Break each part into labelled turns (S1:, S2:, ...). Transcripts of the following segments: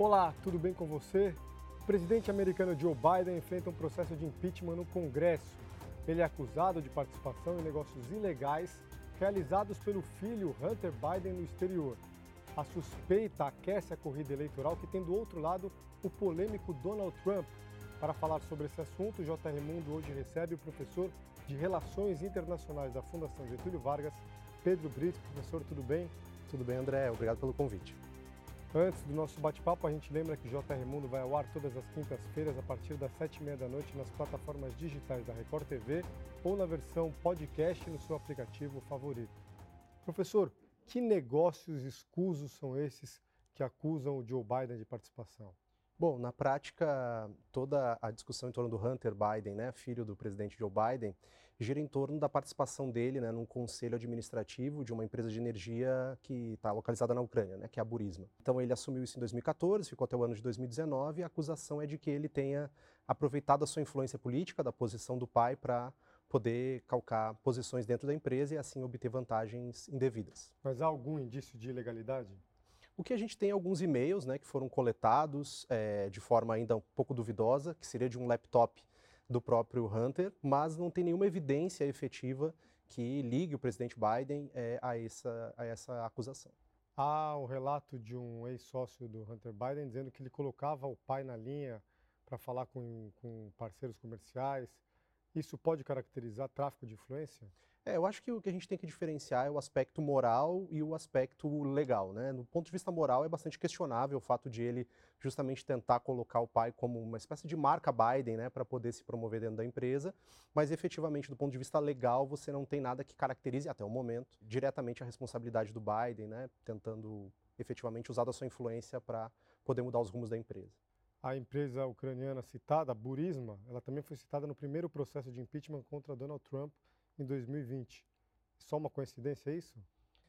S1: Olá, tudo bem com você? O presidente americano Joe Biden enfrenta um processo de impeachment no Congresso. Ele é acusado de participação em negócios ilegais realizados pelo filho Hunter Biden no exterior. A suspeita aquece a corrida eleitoral que tem do outro lado o polêmico Donald Trump. Para falar sobre esse assunto, o JR Mundo hoje recebe o professor de Relações Internacionais da Fundação Getúlio Vargas, Pedro Brito. Professor, tudo bem?
S2: Tudo bem, André. Obrigado pelo convite.
S1: Antes do nosso bate-papo, a gente lembra que o JR Mundo vai ao ar todas as quintas-feiras a partir das sete e meia da noite nas plataformas digitais da Record TV ou na versão podcast no seu aplicativo favorito. Professor, que negócios escusos são esses que acusam o Joe Biden de participação?
S2: Bom, na prática, toda a discussão em torno do Hunter Biden, né, filho do presidente Joe Biden, gira em torno da participação dele né, num conselho administrativo de uma empresa de energia que está localizada na Ucrânia, né, que é a Burisma. Então ele assumiu isso em 2014, ficou até o ano de 2019, e a acusação é de que ele tenha aproveitado a sua influência política, da posição do pai, para poder calcar posições dentro da empresa e assim obter vantagens indevidas.
S1: Mas há algum indício de ilegalidade?
S2: O que a gente tem é alguns e-mails né, que foram coletados é, de forma ainda um pouco duvidosa, que seria de um laptop do próprio Hunter, mas não tem nenhuma evidência efetiva que ligue o presidente Biden é, a, essa, a essa acusação.
S1: Há o relato de um ex-sócio do Hunter Biden dizendo que ele colocava o pai na linha para falar com, com parceiros comerciais isso pode caracterizar tráfico de influência?
S2: É, eu acho que o que a gente tem que diferenciar é o aspecto moral e o aspecto legal. Né? No ponto de vista moral, é bastante questionável o fato de ele justamente tentar colocar o pai como uma espécie de marca Biden né, para poder se promover dentro da empresa, mas efetivamente, do ponto de vista legal, você não tem nada que caracterize, até o momento, diretamente a responsabilidade do Biden, né, tentando efetivamente usar da sua influência para poder mudar os rumos da empresa.
S1: A empresa ucraniana citada, Burisma, ela também foi citada no primeiro processo de impeachment contra Donald Trump em 2020. Só uma coincidência é isso?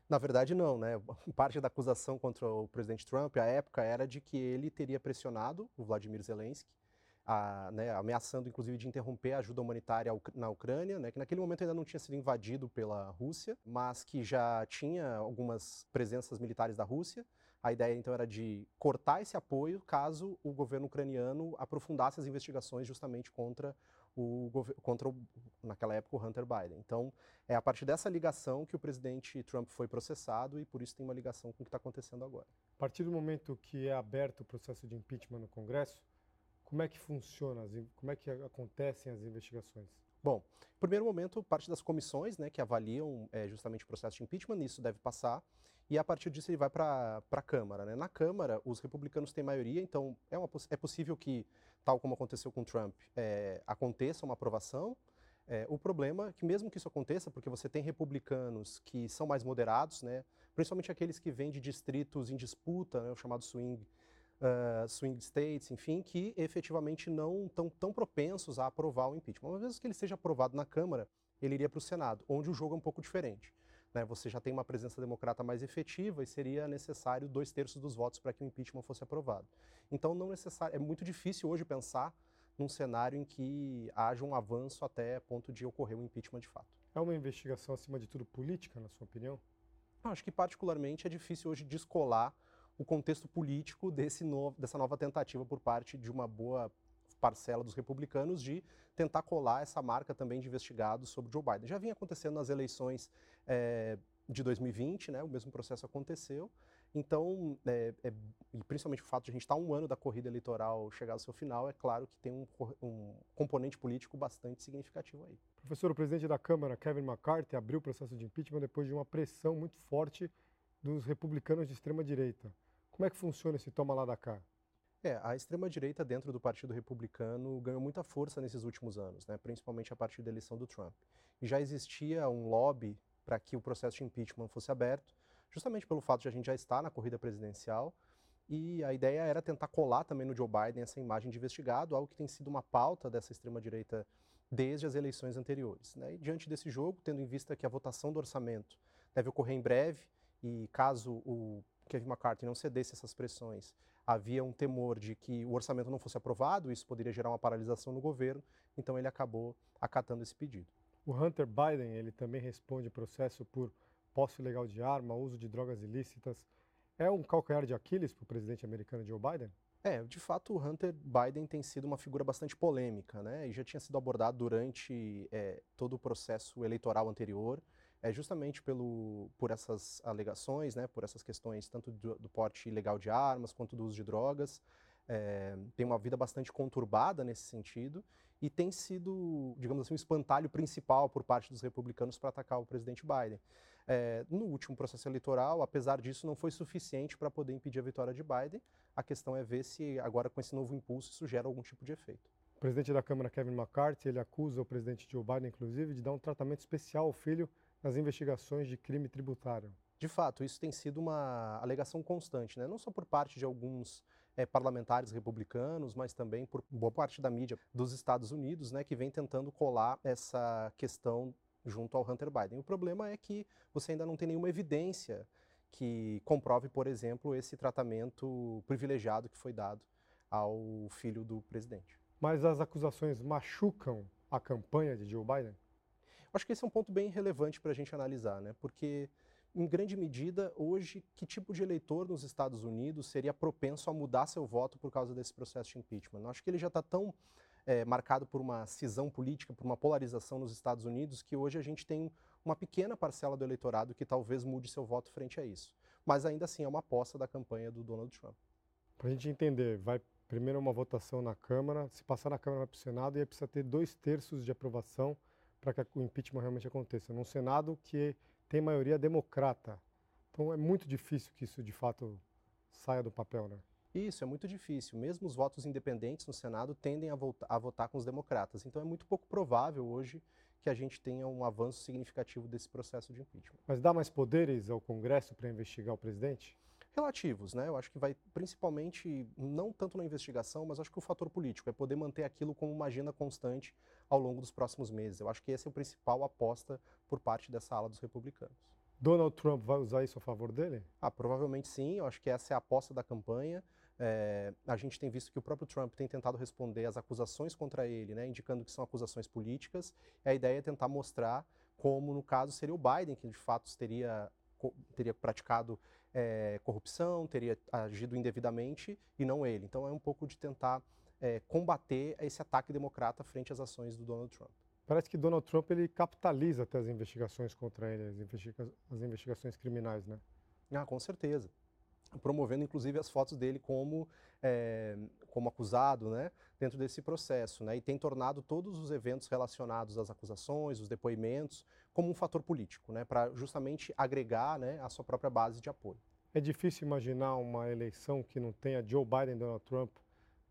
S2: Na verdade, não, né? Parte da acusação contra o presidente Trump, à época, era de que ele teria pressionado o Vladimir Zelensky, a, né, ameaçando inclusive de interromper a ajuda humanitária na Ucrânia, né, que naquele momento ainda não tinha sido invadido pela Rússia, mas que já tinha algumas presenças militares da Rússia. A ideia então era de cortar esse apoio caso o governo ucraniano aprofundasse as investigações justamente contra o contra o, naquela época o Hunter Biden. Então é a partir dessa ligação que o presidente Trump foi processado e por isso tem uma ligação com o que está acontecendo agora.
S1: A partir do momento que é aberto o processo de impeachment no Congresso, como é que funciona, como é que acontecem as investigações?
S2: Bom, em primeiro momento, parte das comissões né, que avaliam é, justamente o processo de impeachment, isso deve passar, e a partir disso ele vai para a Câmara. Né? Na Câmara, os republicanos têm maioria, então é, uma, é possível que, tal como aconteceu com Trump, é, aconteça uma aprovação. É, o problema é que, mesmo que isso aconteça, porque você tem republicanos que são mais moderados, né, principalmente aqueles que vêm de distritos em disputa, né, o chamado swing uh, swing states, enfim, que efetivamente não estão tão propensos a aprovar o impeachment. Uma vez que ele seja aprovado na Câmara, ele iria para o Senado, onde o jogo é um pouco diferente. Né? Você já tem uma presença democrata mais efetiva e seria necessário dois terços dos votos para que o impeachment fosse aprovado. Então, não necessário, é muito difícil hoje pensar num cenário em que haja um avanço até ponto de ocorrer o um impeachment de fato.
S1: É uma investigação, acima de tudo, política, na sua opinião?
S2: Acho que, particularmente, é difícil hoje descolar o contexto político desse no, dessa nova tentativa por parte de uma boa parcela dos republicanos de tentar colar essa marca também de investigados sobre Joe Biden. Já vinha acontecendo nas eleições é, de 2020, né, o mesmo processo aconteceu. Então, é, é, e principalmente o fato de a gente estar um ano da corrida eleitoral chegar ao seu final, é claro que tem um, um componente político bastante significativo aí.
S1: Professor, o presidente da Câmara, Kevin McCarthy, abriu o processo de impeachment depois de uma pressão muito forte dos republicanos de extrema direita. Como é que funciona esse toma lá da cá?
S2: É, a extrema-direita dentro do Partido Republicano ganhou muita força nesses últimos anos, né, principalmente a partir da eleição do Trump. E já existia um lobby para que o processo de impeachment fosse aberto, justamente pelo fato de a gente já estar na corrida presidencial, e a ideia era tentar colar também no Joe Biden essa imagem de investigado, algo que tem sido uma pauta dessa extrema-direita desde as eleições anteriores. Né? E diante desse jogo, tendo em vista que a votação do orçamento deve ocorrer em breve, e caso o Kevin McCarthy não cedesse essas pressões, havia um temor de que o orçamento não fosse aprovado, isso poderia gerar uma paralisação no governo, então ele acabou acatando esse pedido.
S1: O Hunter Biden, ele também responde processo por posse ilegal de arma, uso de drogas ilícitas. É um calcanhar de Aquiles para o presidente americano Joe Biden?
S2: É, de fato, o Hunter Biden tem sido uma figura bastante polêmica, né? E já tinha sido abordado durante é, todo o processo eleitoral anterior, é justamente pelo, por essas alegações, né? Por essas questões tanto do, do porte ilegal de armas quanto do uso de drogas. É, tem uma vida bastante conturbada nesse sentido e tem sido, digamos assim, o espantalho principal por parte dos republicanos para atacar o presidente Biden. É, no último processo eleitoral, apesar disso, não foi suficiente para poder impedir a vitória de Biden. A questão é ver se agora com esse novo impulso isso gera algum tipo de efeito.
S1: O presidente da Câmara, Kevin McCarthy, ele acusa o presidente Joe Biden, inclusive, de dar um tratamento especial ao filho nas investigações de crime tributário.
S2: De fato, isso tem sido uma alegação constante, né? não só por parte de alguns é, parlamentares republicanos, mas também por boa parte da mídia dos Estados Unidos, né, que vem tentando colar essa questão junto ao Hunter Biden. O problema é que você ainda não tem nenhuma evidência que comprove, por exemplo, esse tratamento privilegiado que foi dado ao filho do presidente.
S1: Mas as acusações machucam a campanha de Joe Biden?
S2: Acho que esse é um ponto bem relevante para a gente analisar, né? Porque, em grande medida, hoje, que tipo de eleitor nos Estados Unidos seria propenso a mudar seu voto por causa desse processo de impeachment? Eu acho que ele já está tão é, marcado por uma cisão política, por uma polarização nos Estados Unidos, que hoje a gente tem uma pequena parcela do eleitorado que talvez mude seu voto frente a isso. Mas ainda assim é uma aposta da campanha do Donald Trump.
S1: Para a gente entender, vai primeiro uma votação na Câmara, se passar na Câmara vai para o Senado e aí precisa ter dois terços de aprovação para que o impeachment realmente aconteça. Num Senado que tem maioria democrata. Então é muito difícil que isso de fato saia do papel, né?
S2: Isso, é muito difícil. Mesmo os votos independentes no Senado tendem a, a votar com os democratas. Então é muito pouco provável hoje que a gente tenha um avanço significativo desse processo de impeachment.
S1: Mas dá mais poderes ao Congresso para investigar o presidente?
S2: Relativos, né? Eu acho que vai principalmente, não tanto na investigação, mas acho que o fator político é poder manter aquilo como uma agenda constante ao longo dos próximos meses. Eu acho que esse é o principal aposta por parte dessa ala dos republicanos.
S1: Donald Trump vai usar isso a favor dele?
S2: Ah, provavelmente sim. Eu acho que essa é a aposta da campanha. É, a gente tem visto que o próprio Trump tem tentado responder às acusações contra ele, né, indicando que são acusações políticas. E a ideia é tentar mostrar como, no caso, seria o Biden que de fato teria, teria praticado é, corrupção, teria agido indevidamente e não ele. Então é um pouco de tentar é, combater esse ataque democrata frente às ações do Donald Trump.
S1: Parece que Donald Trump ele capitaliza até as investigações contra ele, as, investiga as investigações criminais, né?
S2: Ah, com certeza promovendo inclusive as fotos dele como, é, como acusado né, dentro desse processo. Né, e tem tornado todos os eventos relacionados às acusações, os depoimentos, como um fator político, né, para justamente agregar né, a sua própria base de apoio.
S1: É difícil imaginar uma eleição que não tenha Joe Biden e Donald Trump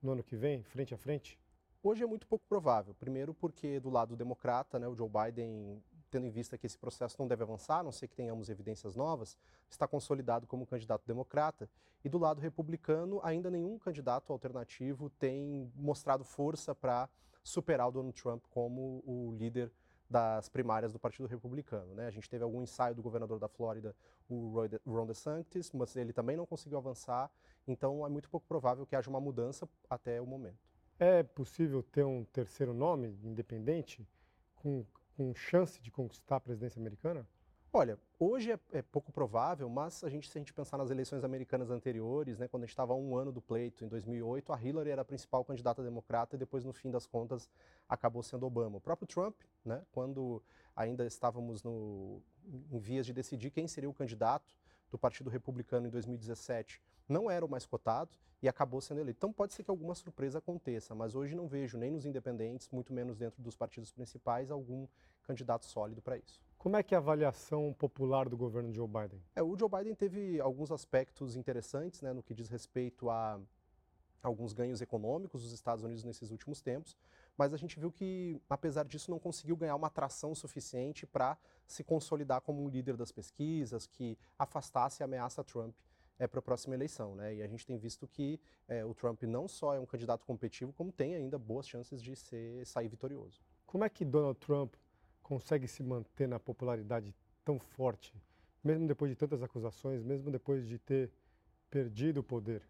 S1: no ano que vem, frente a frente?
S2: Hoje é muito pouco provável. Primeiro porque do lado democrata, né, o Joe Biden tendo em vista que esse processo não deve avançar, a não ser que tenhamos evidências novas, está consolidado como candidato democrata. E do lado republicano, ainda nenhum candidato alternativo tem mostrado força para superar o Donald Trump como o líder das primárias do Partido Republicano. Né? A gente teve algum ensaio do governador da Flórida, o Ron DeSantis, mas ele também não conseguiu avançar, então é muito pouco provável que haja uma mudança até o momento.
S1: É possível ter um terceiro nome independente com com chance de conquistar a presidência americana?
S2: Olha, hoje é, é, pouco provável, mas a gente, se a gente pensar nas eleições americanas anteriores, né, quando a gente estava um ano do pleito, em 2008, a Hillary era a principal candidata democrata e depois, no fim das contas, acabou sendo Obama. O próprio Trump, né, quando ainda estávamos no, em vias de decidir quem seria o candidato do Partido Republicano em 2017, não era o mais cotado e acabou sendo eleito. Então pode ser que alguma surpresa aconteça, mas hoje não vejo nem nos independentes, muito menos dentro dos partidos principais, algum candidato sólido para isso.
S1: Como é que é a avaliação popular do governo Joe Biden?
S2: É, o Joe Biden teve alguns aspectos interessantes né, no que diz respeito a alguns ganhos econômicos dos Estados Unidos nesses últimos tempos, mas a gente viu que, apesar disso, não conseguiu ganhar uma atração suficiente para se consolidar como um líder das pesquisas que afastasse a ameaça Trump é, para a próxima eleição. Né? E a gente tem visto que é, o Trump não só é um candidato competitivo, como tem ainda boas chances de ser, sair vitorioso.
S1: Como é que Donald Trump consegue se manter na popularidade tão forte, mesmo depois de tantas acusações, mesmo depois de ter perdido o poder?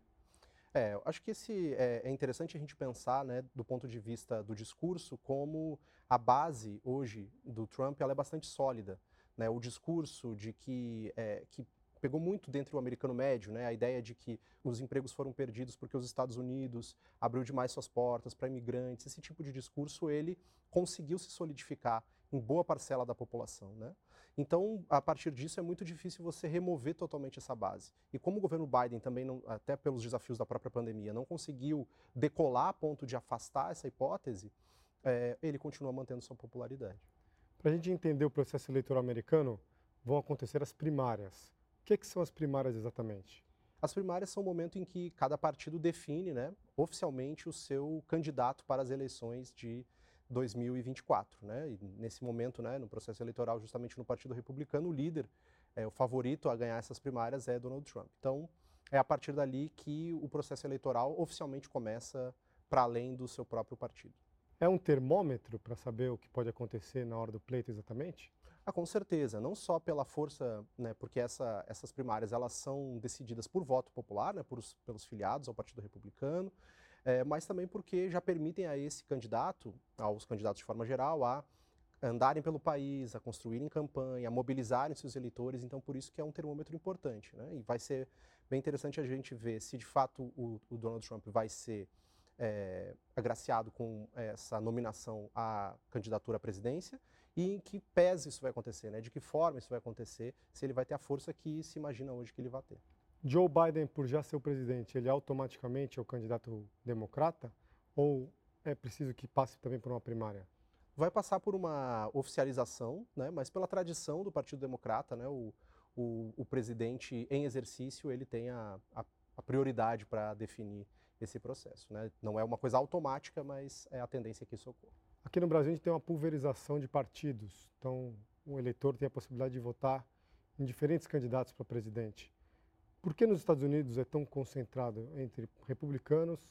S2: É, acho que esse é, é, interessante a gente pensar, né, do ponto de vista do discurso, como a base hoje do Trump ela é bastante sólida. Né? O discurso de que, é, que pegou muito dentro do americano médio, né? A ideia de que os empregos foram perdidos porque os Estados Unidos abriu demais suas portas para imigrantes. Esse tipo de discurso ele conseguiu se solidificar em boa parcela da população, né? Então, a partir disso é muito difícil você remover totalmente essa base. E como o governo Biden também não, até pelos desafios da própria pandemia, não conseguiu decolar a ponto de afastar essa hipótese, é, ele continua mantendo sua popularidade.
S1: Para a gente entender o processo eleitoral americano, vão acontecer as primárias que, que são as primárias exatamente?
S2: As primárias são o momento em que cada partido define né, oficialmente o seu candidato para as eleições de 2024. Né? E nesse momento, né, no processo eleitoral, justamente no Partido Republicano, o líder, é, o favorito a ganhar essas primárias é Donald Trump. Então, é a partir dali que o processo eleitoral oficialmente começa para além do seu próprio partido.
S1: É um termômetro para saber o que pode acontecer na hora do pleito exatamente?
S2: Ah, com certeza, não só pela força, né, porque essa, essas primárias elas são decididas por voto popular, né, por, pelos filiados ao Partido Republicano, é, mas também porque já permitem a esse candidato, aos candidatos de forma geral, a andarem pelo país, a construírem campanha, a mobilizarem seus eleitores, então por isso que é um termômetro importante. Né? E vai ser bem interessante a gente ver se de fato o, o Donald Trump vai ser é, agraciado com essa nominação à candidatura à presidência e em que pese isso vai acontecer, né? de que forma isso vai acontecer, se ele vai ter a força que se imagina hoje que ele vai ter.
S1: Joe Biden, por já ser o presidente, ele automaticamente é o candidato democrata ou é preciso que passe também por uma primária?
S2: Vai passar por uma oficialização, né? mas pela tradição do Partido Democrata, né? o, o, o presidente em exercício ele tem a, a, a prioridade para definir esse processo. Né? Não é uma coisa automática, mas é a tendência que isso ocorra.
S1: Aqui no Brasil a gente tem uma pulverização de partidos, então o eleitor tem a possibilidade de votar em diferentes candidatos para presidente. Por que nos Estados Unidos é tão concentrado entre republicanos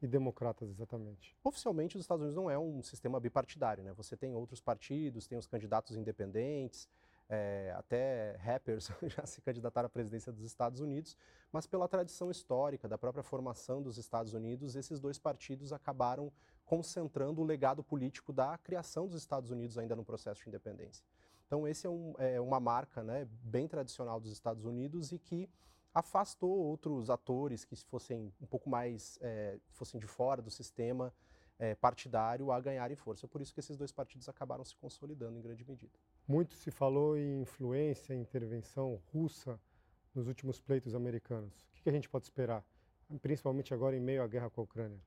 S1: e democratas exatamente?
S2: Oficialmente, os Estados Unidos não é um sistema bipartidário, né? Você tem outros partidos, tem os candidatos independentes, é, até rappers já se candidataram à presidência dos Estados Unidos, mas pela tradição histórica da própria formação dos Estados Unidos, esses dois partidos acabaram concentrando o legado político da criação dos Estados Unidos ainda no processo de independência. Então, esse é, um, é uma marca né, bem tradicional dos Estados Unidos e que afastou outros atores que fossem um pouco mais é, fossem de fora do sistema é, partidário a ganharem força. Por isso que esses dois partidos acabaram se consolidando em grande medida.
S1: Muito se falou em influência, intervenção russa nos últimos pleitos americanos. O que a gente pode esperar, principalmente agora em meio à guerra com a Ucrânia?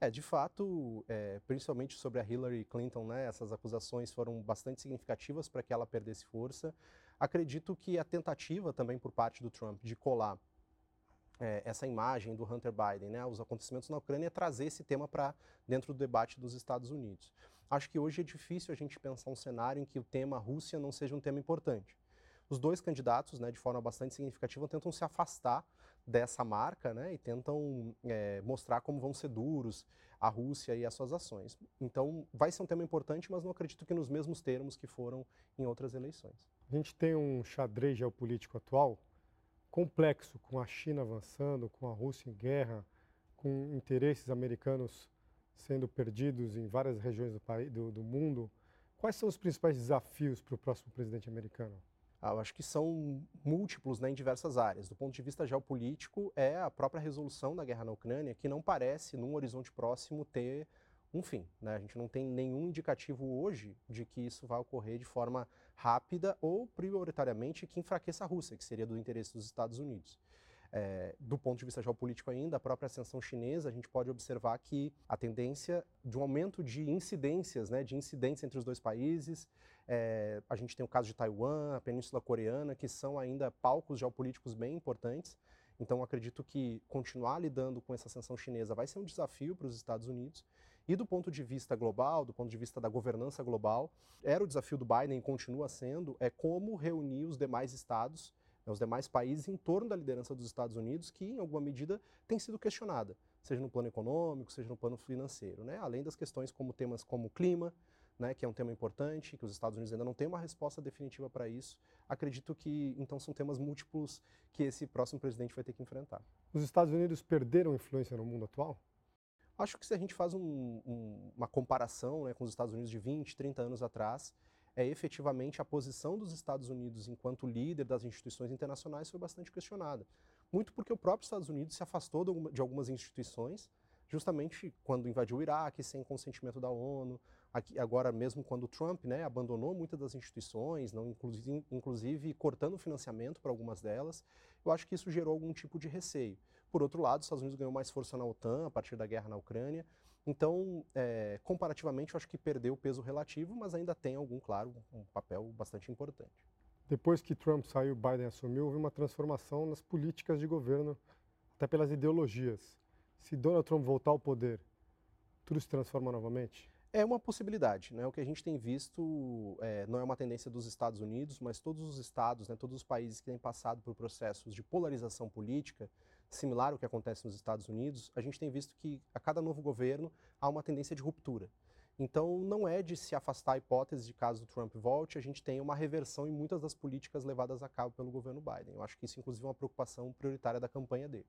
S2: É, de fato, é, principalmente sobre a Hillary Clinton, né, essas acusações foram bastante significativas para que ela perdesse força. Acredito que a tentativa também por parte do Trump de colar é, essa imagem do Hunter Biden, né, os acontecimentos na Ucrânia, é trazer esse tema para dentro do debate dos Estados Unidos. Acho que hoje é difícil a gente pensar um cenário em que o tema Rússia não seja um tema importante. Os dois candidatos, né, de forma bastante significativa, tentam se afastar dessa marca né, e tentam é, mostrar como vão ser duros a Rússia e as suas ações. Então, vai ser um tema importante, mas não acredito que nos mesmos termos que foram em outras eleições.
S1: A gente tem um xadrez geopolítico atual complexo, com a China avançando, com a Rússia em guerra, com interesses americanos sendo perdidos em várias regiões do, país, do, do mundo. Quais são os principais desafios para o próximo presidente americano?
S2: Ah, eu acho que são múltiplos né, em diversas áreas. Do ponto de vista geopolítico, é a própria resolução da guerra na Ucrânia, que não parece, num horizonte próximo, ter um fim. Né? A gente não tem nenhum indicativo hoje de que isso vai ocorrer de forma rápida ou prioritariamente que enfraqueça a Rússia, que seria do interesse dos Estados Unidos. É, do ponto de vista geopolítico ainda, a própria ascensão chinesa, a gente pode observar que a tendência de um aumento de incidências, né, de incidentes entre os dois países, é, a gente tem o caso de Taiwan, a Península Coreana, que são ainda palcos geopolíticos bem importantes. Então, acredito que continuar lidando com essa ascensão chinesa vai ser um desafio para os Estados Unidos. E do ponto de vista global, do ponto de vista da governança global, era o desafio do Biden e continua sendo, é como reunir os demais estados né, os demais países em torno da liderança dos Estados Unidos, que em alguma medida tem sido questionada, seja no plano econômico, seja no plano financeiro, né? além das questões como temas como clima, né, que é um tema importante, que os Estados Unidos ainda não têm uma resposta definitiva para isso. Acredito que então são temas múltiplos que esse próximo presidente vai ter que enfrentar.
S1: Os Estados Unidos perderam influência no mundo atual?
S2: Acho que se a gente faz um, um, uma comparação né, com os Estados Unidos de 20, 30 anos atrás, é efetivamente a posição dos Estados Unidos enquanto líder das instituições internacionais foi bastante questionada. Muito porque o próprio Estados Unidos se afastou de algumas instituições, justamente quando invadiu o Iraque, sem consentimento da ONU, aqui, agora mesmo quando o Trump né, abandonou muitas das instituições, não inclusive, inclusive cortando financiamento para algumas delas, eu acho que isso gerou algum tipo de receio. Por outro lado, os Estados Unidos ganhou mais força na OTAN a partir da guerra na Ucrânia, então, é, comparativamente, eu acho que perdeu peso relativo, mas ainda tem algum, claro, um papel bastante importante.
S1: Depois que Trump saiu Biden assumiu, houve uma transformação nas políticas de governo, até pelas ideologias. Se Donald Trump voltar ao poder, tudo se transforma novamente?
S2: É uma possibilidade. Né? O que a gente tem visto é, não é uma tendência dos Estados Unidos, mas todos os estados, né, todos os países que têm passado por processos de polarização política, similar ao que acontece nos Estados Unidos, a gente tem visto que a cada novo governo há uma tendência de ruptura. Então, não é de se afastar a hipótese de caso o Trump volte, a gente tem uma reversão em muitas das políticas levadas a cabo pelo governo Biden. Eu acho que isso, inclusive, é uma preocupação prioritária da campanha dele.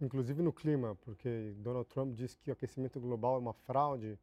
S1: Inclusive no clima, porque Donald Trump disse que o aquecimento global é uma fraude.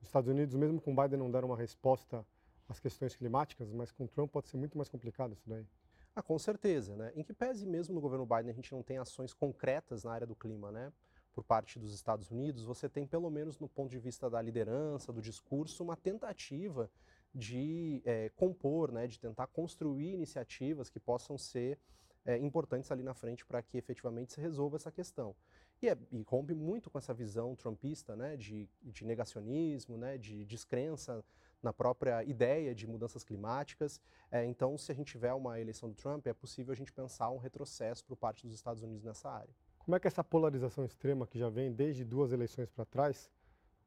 S1: Os Estados Unidos, mesmo com Biden, não deram uma resposta às questões climáticas, mas com Trump pode ser muito mais complicado isso daí.
S2: Ah, com certeza, né? Em que pese mesmo no governo Biden a gente não tem ações concretas na área do clima, né? Por parte dos Estados Unidos, você tem pelo menos no ponto de vista da liderança, do discurso, uma tentativa de é, compor, né? De tentar construir iniciativas que possam ser é, importantes ali na frente para que efetivamente se resolva essa questão. E, é, e, rompe muito com essa visão trumpista, né? De, de negacionismo, né? De descrença na própria ideia de mudanças climáticas. É, então, se a gente tiver uma eleição do Trump, é possível a gente pensar um retrocesso por parte dos Estados Unidos nessa área.
S1: Como é que essa polarização extrema, que já vem desde duas eleições para trás,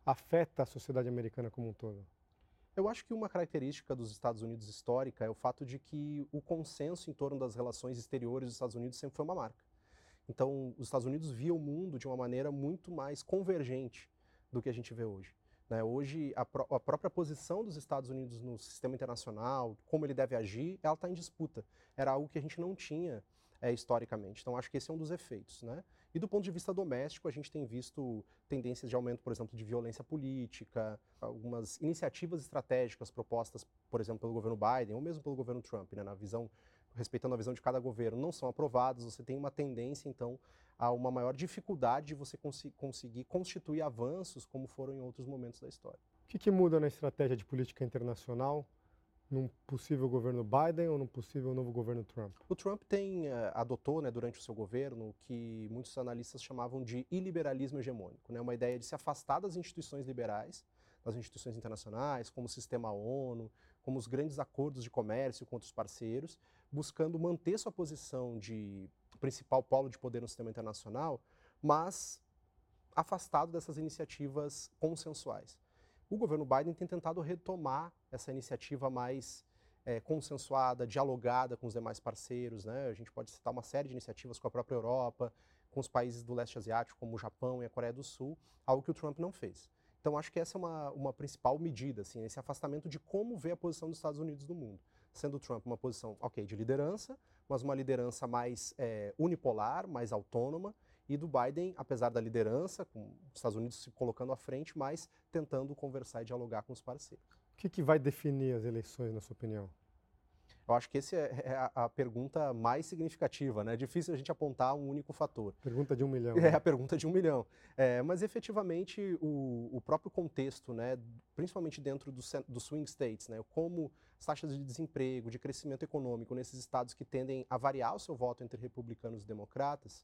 S1: afeta a sociedade americana como um todo?
S2: Eu acho que uma característica dos Estados Unidos histórica é o fato de que o consenso em torno das relações exteriores dos Estados Unidos sempre foi uma marca. Então, os Estados Unidos via o mundo de uma maneira muito mais convergente do que a gente vê hoje. Né? Hoje, a, pró a, própria posição dos Estados Unidos no sistema internacional, como ele deve agir, ela está em disputa. Era algo que a gente não tinha é, historicamente. Então, acho que esse é um dos efeitos. Né? E do ponto de vista doméstico, a gente tem visto tendências de aumento, por exemplo, de violência política, algumas iniciativas estratégicas propostas, por exemplo, pelo governo Biden ou mesmo pelo governo Trump, né? na visão respeitando a visão de cada governo, não são aprovadas, você tem uma tendência, então, a uma maior dificuldade de você cons conseguir constituir avanços como foram em outros momentos da história.
S1: O que, que muda na estratégia de política internacional num possível governo Biden ou num possível novo governo Trump?
S2: O Trump tem uh, adotou, né, durante o seu governo, o que muitos analistas chamavam de iliberalismo hegemônico, né, uma ideia de se afastar das instituições liberais, das instituições internacionais, como o sistema ONU, como os grandes acordos de comércio com outros parceiros, buscando manter sua posição de principal polo de poder no sistema internacional, mas afastado dessas iniciativas consensuais. O governo Biden tem tentado retomar essa iniciativa mais é, consensuada, dialogada com os demais parceiros. Né? A gente pode citar uma série de iniciativas com a própria Europa, com os países do leste asiático, como o Japão e a Coreia do Sul, algo que o Trump não fez. Então, acho que essa é uma, uma principal medida, assim, esse afastamento de como vê a posição dos Estados Unidos no mundo sendo Trump uma posição, ok, de liderança, mas uma liderança mais é, unipolar, mais autônoma, e do Biden, apesar da liderança, com os Estados Unidos se colocando à frente, mas tentando conversar e dialogar com os parceiros.
S1: O que, que vai definir as eleições, na sua opinião?
S2: Eu acho que essa é, é a, pergunta mais significativa, né? É difícil a gente apontar um único fator.
S1: Pergunta de um milhão.
S2: É né? a pergunta de um milhão. É, mas efetivamente o, o, próprio contexto, né, principalmente dentro do, do swing states, né, como as taxas de desemprego, de crescimento econômico nesses estados que tendem a variar o seu voto entre republicanos e democratas,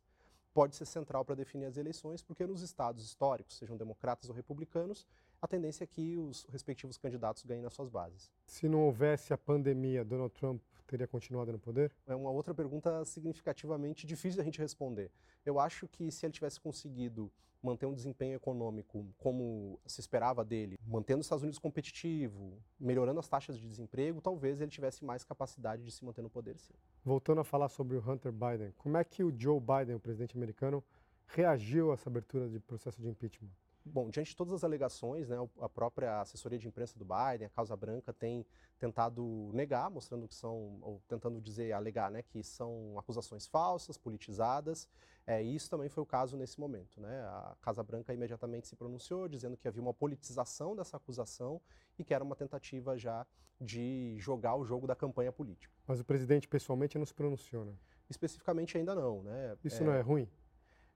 S2: pode ser central para definir as eleições, porque nos estados históricos, sejam democratas ou republicanos, a tendência é que os respectivos candidatos ganhem nas suas bases.
S1: Se não houvesse a pandemia, Donald Trump teria continuado no poder?
S2: É uma outra pergunta significativamente difícil da gente responder. Eu acho que se ele tivesse conseguido manter um desempenho econômico como se esperava dele, mantendo os Estados Unidos competitivo, melhorando as taxas de desemprego, talvez ele tivesse mais capacidade de se manter no poder, sim.
S1: Voltando a falar sobre o Hunter Biden, como é que o Joe Biden, o presidente americano, reagiu a essa abertura de processo de impeachment?
S2: Bom, diante de todas as alegações, né, a própria assessoria de imprensa do Biden, a Casa Branca, tem tentado negar, mostrando que são, ou tentando dizer, alegar, né, que são acusações falsas, politizadas. É, e isso também foi o caso nesse momento. Né? A Casa Branca imediatamente se pronunciou, dizendo que havia uma politização dessa acusação e que era uma tentativa já de jogar o jogo da campanha política.
S1: Mas o presidente pessoalmente não se pronunciou, né?
S2: Especificamente ainda não, né?
S1: Isso é... não é ruim?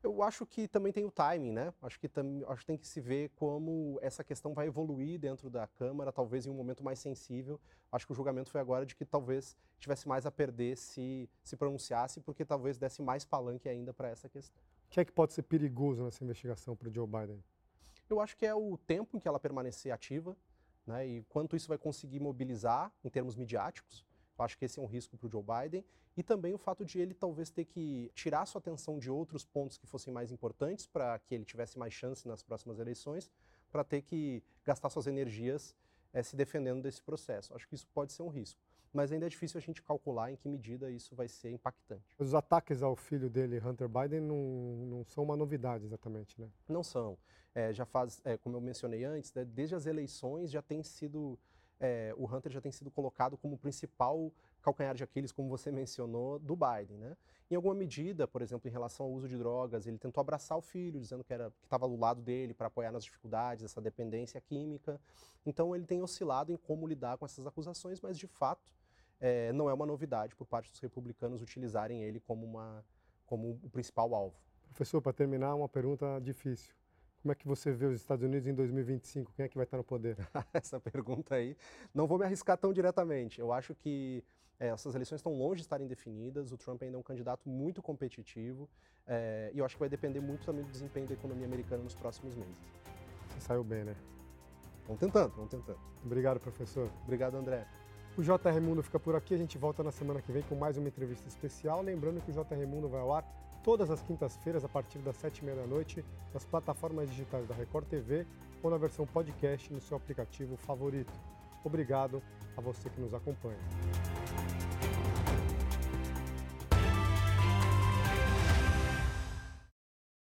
S2: Eu acho que também tem o timing, né? Acho que, tam, acho que tem que se ver como essa questão vai evoluir dentro da Câmara, talvez em um momento mais sensível. Acho que o julgamento foi agora de que talvez tivesse mais a perder se se pronunciasse, porque talvez desse mais palanque ainda para essa questão.
S1: O que é que pode ser perigoso nessa investigação para o Joe Biden?
S2: Eu acho que é o tempo em que ela permanecer ativa, né? E quanto isso vai conseguir mobilizar em termos midiáticos. Eu acho que esse é um risco para o Joe Biden e também o fato de ele talvez ter que tirar sua atenção de outros pontos que fossem mais importantes para que ele tivesse mais chance nas próximas eleições, para ter que gastar suas energias é, se defendendo desse processo. Acho que isso pode ser um risco. Mas ainda é difícil a gente calcular em que medida isso vai ser impactante.
S1: Os ataques ao filho dele, Hunter Biden, não, não são uma novidade exatamente, né?
S2: Não são. É, já faz, é, como eu mencionei antes, né, desde as eleições já tem sido é, o Hunter já tem sido colocado como principal calcanhar de Aquiles, como você mencionou, do Biden. Né? Em alguma medida, por exemplo, em relação ao uso de drogas, ele tentou abraçar o filho, dizendo que estava do lado dele para apoiar nas dificuldades, essa dependência química. Então ele tem oscilado em como lidar com essas acusações, mas de fato é, não é uma novidade por parte dos republicanos utilizarem ele como, uma, como o principal alvo.
S1: Professor, para terminar, uma pergunta difícil. Como é que você vê os Estados Unidos em 2025? Quem é que vai estar no poder?
S2: Essa pergunta aí, não vou me arriscar tão diretamente. Eu acho que é, essas eleições estão longe de estarem definidas. O Trump ainda é um candidato muito competitivo é, e eu acho que vai depender muito também do desempenho da economia americana nos próximos meses.
S1: Você saiu bem, né?
S2: Vamos tentando, vamos tentando.
S1: Obrigado, professor.
S2: Obrigado, André.
S1: O JR Mundo fica por aqui. A gente volta na semana que vem com mais uma entrevista especial. Lembrando que o JR Mundo vai ao ar todas as quintas-feiras, a partir das sete e meia da noite, nas plataformas digitais da Record TV ou na versão podcast no seu aplicativo favorito. Obrigado a você que nos acompanha.